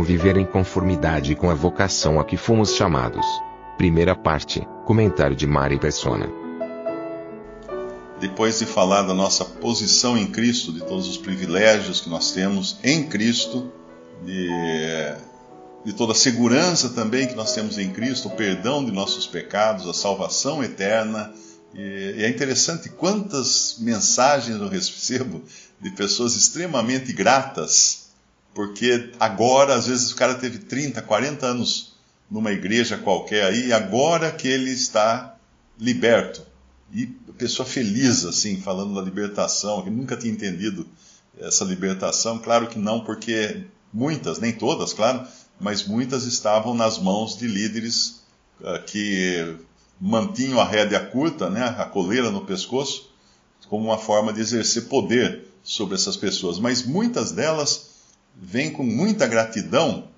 Como viver em conformidade com a vocação a que fomos chamados. Primeira parte, comentário de Mari Persona. Depois de falar da nossa posição em Cristo, de todos os privilégios que nós temos em Cristo, de, de toda a segurança também que nós temos em Cristo, o perdão de nossos pecados, a salvação eterna. E, e é interessante quantas mensagens eu recebo de pessoas extremamente gratas, porque agora, às vezes, o cara teve 30, 40 anos numa igreja qualquer aí, e agora que ele está liberto. E pessoa feliz, assim, falando da libertação, que nunca tinha entendido essa libertação. Claro que não, porque muitas, nem todas, claro, mas muitas estavam nas mãos de líderes uh, que mantinham a rédea curta, né, a coleira no pescoço, como uma forma de exercer poder sobre essas pessoas. Mas muitas delas vêm com muita gratidão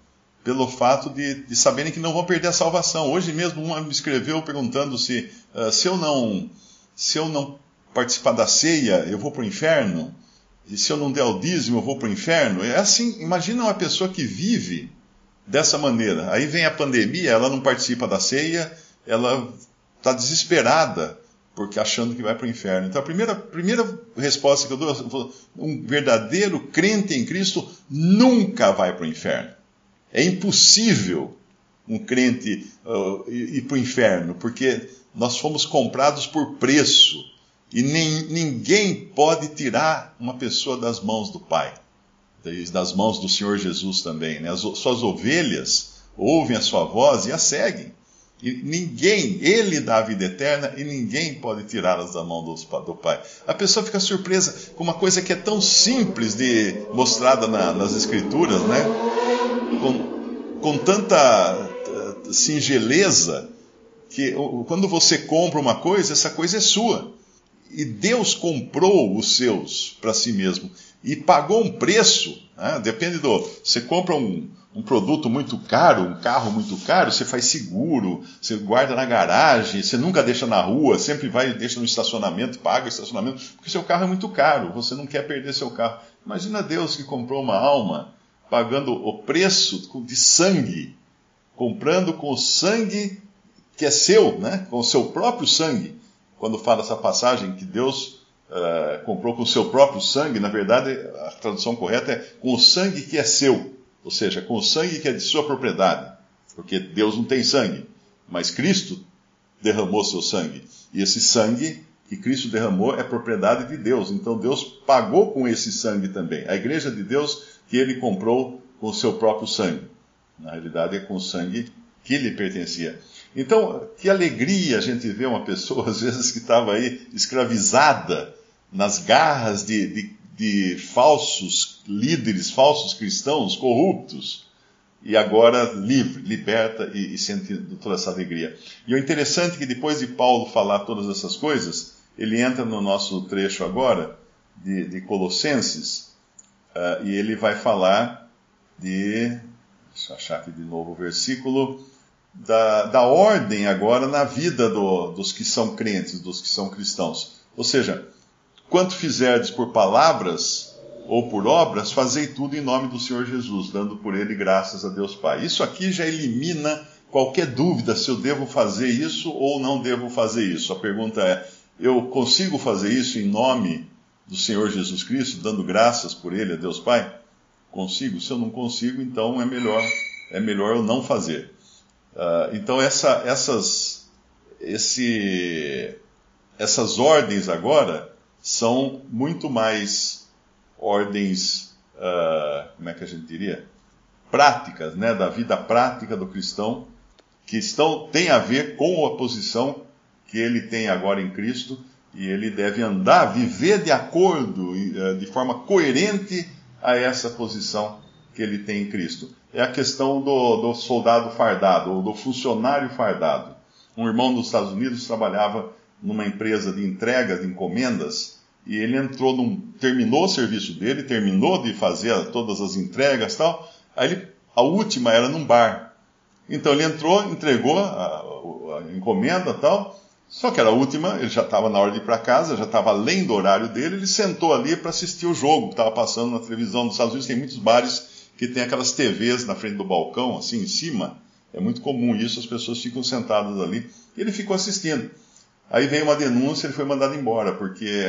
pelo fato de, de, saberem que não vão perder a salvação. Hoje mesmo uma me escreveu perguntando se uh, se eu não se eu não participar da ceia eu vou para o inferno e se eu não der o dízimo eu vou para o inferno. É assim, imagina uma pessoa que vive dessa maneira. Aí vem a pandemia, ela não participa da ceia, ela está desesperada porque achando que vai para o inferno. Então a primeira, primeira resposta que eu dou, um verdadeiro crente em Cristo nunca vai para o inferno. É impossível um crente uh, ir para o inferno, porque nós fomos comprados por preço e nem, ninguém pode tirar uma pessoa das mãos do Pai, das mãos do Senhor Jesus também. Né? As suas ovelhas ouvem a sua voz e a seguem. E ninguém, ele dá a vida eterna e ninguém pode tirá-las da mão do, do, Pai. A pessoa fica surpresa com uma coisa que é tão simples de mostrada na, nas Escrituras, né? Com, com tanta uh, singeleza que quando você compra uma coisa, essa coisa é sua. E Deus comprou os seus para si mesmo e pagou um preço. Né? Depende do. Você compra um, um produto muito caro, um carro muito caro, você faz seguro, você guarda na garagem, você nunca deixa na rua, sempre vai e deixa no estacionamento, paga o estacionamento, porque seu carro é muito caro, você não quer perder seu carro. Imagina Deus que comprou uma alma pagando o preço de sangue, comprando com o sangue que é seu, né? com o seu próprio sangue. Quando fala essa passagem que Deus uh, comprou com o seu próprio sangue, na verdade a tradução correta é com o sangue que é seu, ou seja, com o sangue que é de sua propriedade, porque Deus não tem sangue, mas Cristo derramou seu sangue. E esse sangue que Cristo derramou é propriedade de Deus. Então Deus pagou com esse sangue também. A igreja de Deus que ele comprou com o seu próprio sangue. Na realidade é com o sangue que lhe pertencia. Então, que alegria a gente ver uma pessoa, às vezes, que estava aí escravizada nas garras de, de, de, falsos líderes, falsos cristãos corruptos, e agora livre, liberta e, e sente toda essa alegria. E o interessante é que depois de Paulo falar todas essas coisas, ele entra no nosso trecho agora, de, de Colossenses, uh, e ele vai falar de. Deixa eu achar aqui de novo o versículo da, da ordem agora na vida do, dos que são crentes, dos que são cristãos. Ou seja, quanto fizerdes por palavras ou por obras, fazei tudo em nome do Senhor Jesus, dando por ele graças a Deus Pai. Isso aqui já elimina qualquer dúvida se eu devo fazer isso ou não devo fazer isso. A pergunta é: eu consigo fazer isso em nome do Senhor Jesus Cristo, dando graças por ele a Deus Pai? Consigo? Se eu não consigo, então é melhor é melhor eu não fazer. Uh, então essa, essas, esse, essas ordens agora são muito mais ordens, uh, como é que a gente diria? Práticas, né, da vida prática do cristão, que estão, tem a ver com a posição que ele tem agora em Cristo, E ele deve andar, viver de acordo, eh, de forma coerente a essa posição que ele tem em Cristo. É a questão do, do soldado fardado, ou do funcionário fardado. Um irmão dos Estados Unidos trabalhava numa empresa de entrega de encomendas e ele entrou num, terminou o serviço dele, terminou de fazer todas as entregas tal. Aí ele, a última era num bar. Então ele entrou, entregou a, a encomenda tal. Só que era a última, ele já estava na hora de ir para casa, já estava além do horário dele, ele sentou ali para assistir o jogo que estava passando na televisão dos Estados Unidos. Tem muitos bares que tem aquelas TVs na frente do balcão, assim em cima. É muito comum isso, as pessoas ficam sentadas ali. E ele ficou assistindo. Aí veio uma denúncia, ele foi mandado embora, porque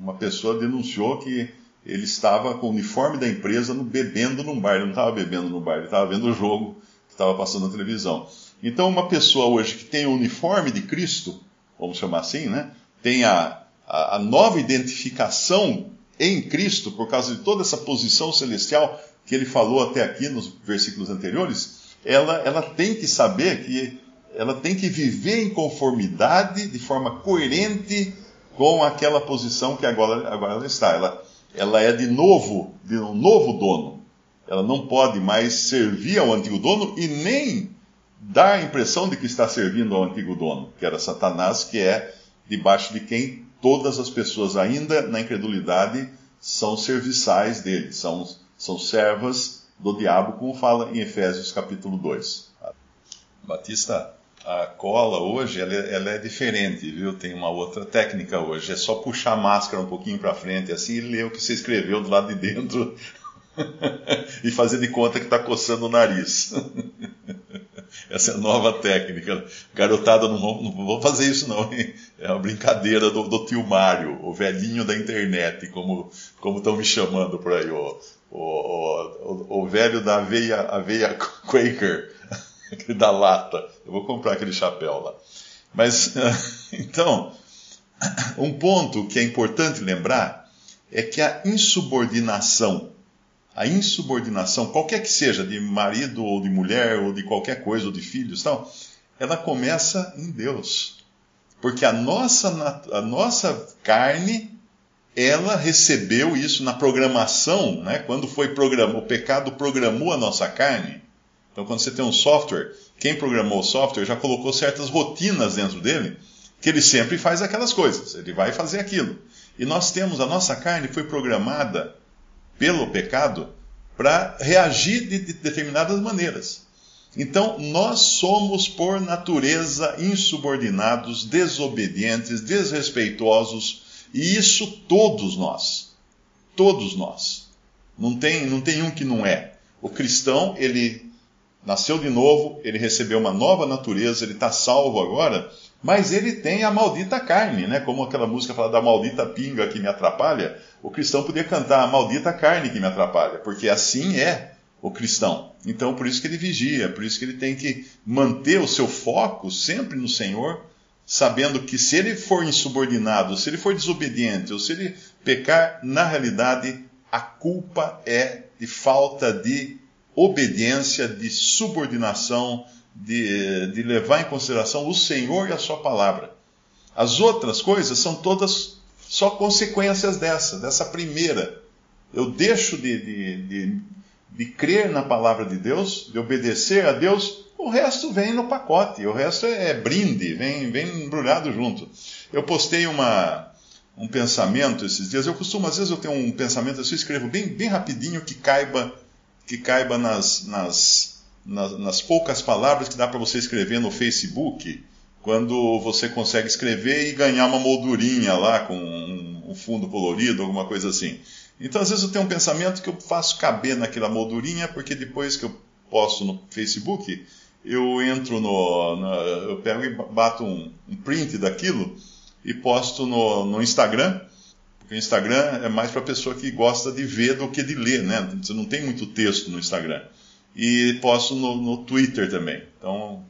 uma pessoa denunciou que ele estava com o uniforme da empresa no, bebendo num bar. Ele não estava bebendo no bar, ele estava vendo o jogo que estava passando na televisão. Então, uma pessoa hoje que tem o uniforme de Cristo, vamos chamar assim, né? Tem a, a, a nova identificação em Cristo, por causa de toda essa posição celestial que ele falou até aqui nos versículos anteriores, ela, ela tem que saber que ela tem que viver em conformidade, de forma coerente com aquela posição que agora, agora ela está. Ela, ela é de novo, de um novo dono. Ela não pode mais servir ao antigo dono e nem dar a impressão de que está servindo ao antigo dono, que era Satanás, que é debaixo de quem todas as pessoas, ainda na incredulidade, são serviçais dele, são, são servas do diabo, como fala em Efésios capítulo 2. Batista, a cola hoje ela é, ela é, diferente, viu? Tem uma outra técnica hoje. É só puxar a máscara um pouquinho para frente assim e ler o que você escreveu do lado de dentro e fazer de conta que está coçando o nariz. Essa é a nova técnica. Garotada, não vão, não vão fazer isso não. Hein? É uma brincadeira do, do, tio Mário, o velhinho da internet, como estão me chamando por aí. O, o, o, o velho da aveia, aveia Quaker, da lata. Eu vou comprar aquele chapéu lá. Mas, então, um ponto que é importante lembrar é que a insubordinação a insubordinação, qualquer que seja, de marido ou de mulher, ou de qualquer coisa, ou de filhos, tal, ela começa em Deus. Porque a nossa, a nossa carne, ela recebeu isso na programação, né? quando foi programado, o pecado programou a nossa carne. Então, quando você tem um software, quem programou o software já colocou certas rotinas dentro dele, que ele sempre faz aquelas coisas, ele vai fazer aquilo. E nós temos, a nossa carne foi programada pelo pecado para reagir de, de determinadas maneiras. Então, nós somos, por natureza, insubordinados, desobedientes, desrespeitosos, e isso todos nós. Todos nós. Não tem, não tem um que não é. O cristão, ele nasceu de novo, ele recebeu uma nova natureza, ele está salvo agora, mas ele tem a maldita carne, né? Como aquela música fala da maldita pinga que me atrapalha, o cristão podia cantar a maldita carne que me atrapalha, porque assim é o cristão. Então, por isso que ele vigia, por isso que ele tem que manter o seu foco sempre no Senhor, sabendo que se ele for insubordinado, se ele for desobediente, ou se ele pecar, na realidade, a culpa é de falta de obediência, de subordinação, de, de levar em consideração o Senhor e a Sua palavra. As outras coisas são todas só consequências dessa, dessa primeira. Eu deixo de, de, de, de crer na palavra de Deus, de obedecer a Deus, o resto vem no pacote, o resto é brinde, vem, vem embrulhado junto. Eu postei uma, um pensamento esses dias, eu costumo, às vezes eu tenho um pensamento, assim, eu escrevo bem, bem rapidinho que caiba, que caiba nas, nas nas, nas poucas palavras que dá para você escrever no Facebook, quando você consegue escrever e ganhar uma moldurinha lá com um, um fundo colorido, alguma coisa assim. Então, às vezes eu tenho um pensamento que eu faço caber naquela moldurinha, porque depois que eu posto no Facebook, eu entro no. no eu pego e bato um, um, print daquilo e posto no, no Instagram. O Instagram é mais para pessoa que gosta de ver do que de ler, né? Você não tem muito texto no Instagram e posto no, no Twitter também. Então,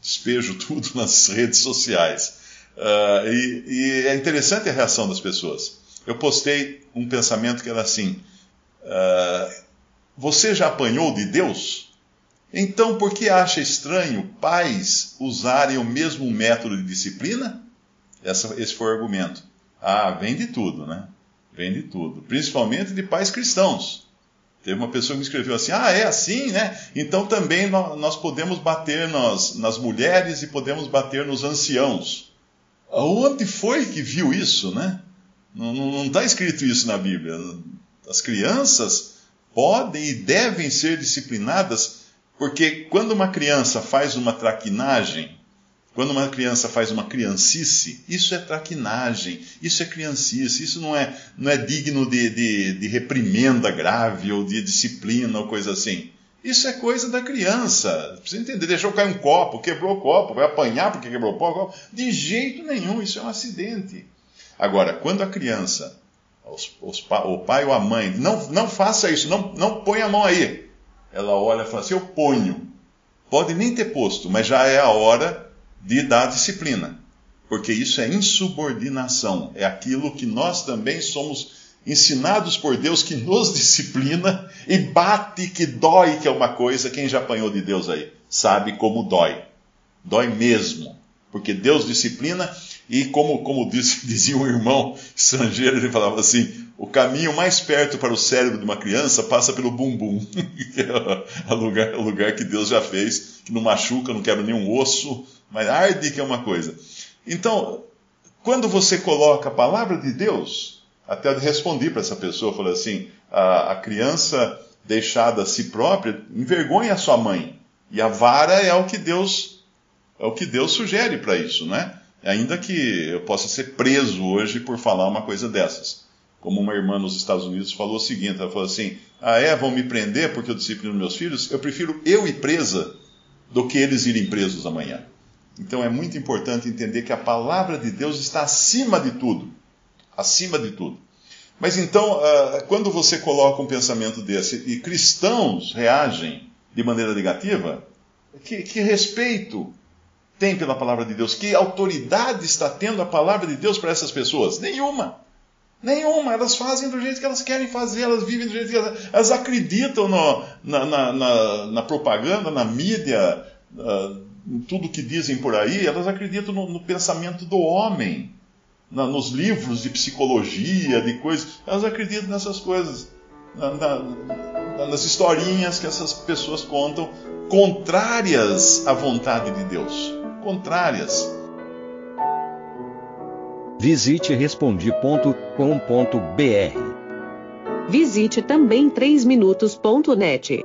despejo tudo nas redes sociais. Uh, e, e, é interessante a reação das pessoas. Eu postei um pensamento que era assim: uh, Você já apanhou de Deus? Então, por que acha estranho pais usarem o mesmo método de disciplina? Essa, esse foi o argumento. Ah, vem de tudo, né? Vem de tudo. Principalmente de pais cristãos. Teve uma pessoa que me escreveu assim: Ah, é assim, né? Então também nós podemos bater nas, nas mulheres e podemos bater nos anciãos. Onde foi que viu isso, né? Não está escrito isso na Bíblia. As crianças podem e devem ser disciplinadas, porque quando uma criança faz uma traquinagem, quando uma criança faz uma criancice, isso é traquinagem, isso é criancice, isso não é, não é digno de, de, de reprimenda grave ou de disciplina ou coisa assim. Isso é coisa da criança. Precisa entender. Deixou cair um copo, quebrou o copo, vai apanhar porque quebrou o copo. De jeito nenhum, isso é um acidente. Agora, quando a criança, os, os, o pai ou a mãe, não, não faça isso, não, não põe a mão aí. Ela olha e fala assim: Eu ponho. Pode nem ter posto, mas já é a hora de dar disciplina, porque isso é insubordinação, é aquilo que nós também somos ensinados por Deus que nos disciplina e bate que dói, que é uma coisa, quem já apanhou de Deus aí sabe como dói. Dói mesmo, porque Deus disciplina e como, como diz, dizia um irmão estrangeiro, ele falava assim: o caminho mais perto para o cérebro de uma criança passa pelo bumbum, que é o lugar, o lugar que Deus já fez, que não machuca, não quebra nenhum osso, mas arde que é uma coisa. Então, quando você coloca a palavra de Deus, até respondi para essa pessoa, falei assim: a, a criança deixada a si própria envergonha a sua mãe. E a vara é o que Deus é o que Deus sugere para isso, né? Ainda que eu possa ser preso hoje por falar uma coisa dessas. Como uma irmã nos Estados Unidos falou o seguinte: ela falou assim, ah, é, vão me prender porque eu disciplino meus filhos? Eu prefiro eu ir presa do que eles irem presos amanhã. Então é muito importante entender que a palavra de Deus está acima de tudo. Acima de tudo. Mas então, ah, quando você coloca um pensamento desse e cristãos reagem de maneira negativa, que, que respeito tem pela palavra de Deus? Que autoridade está tendo a palavra de Deus para essas pessoas? Nenhuma. Nenhuma. Elas fazem do jeito que elas querem fazer, elas vivem do jeito que elas, elas acreditam no, na, na, na, na, propaganda, na mídia, uh, em tudo que dizem por aí, elas acreditam no, no pensamento do homem, na, nos livros de psicologia, de coisas. Elas acreditam nessas coisas, nas historinhas que essas pessoas contam, contrárias à vontade de Deus contrárias. Visite respondi.com.br. Visite também 3minutos.net.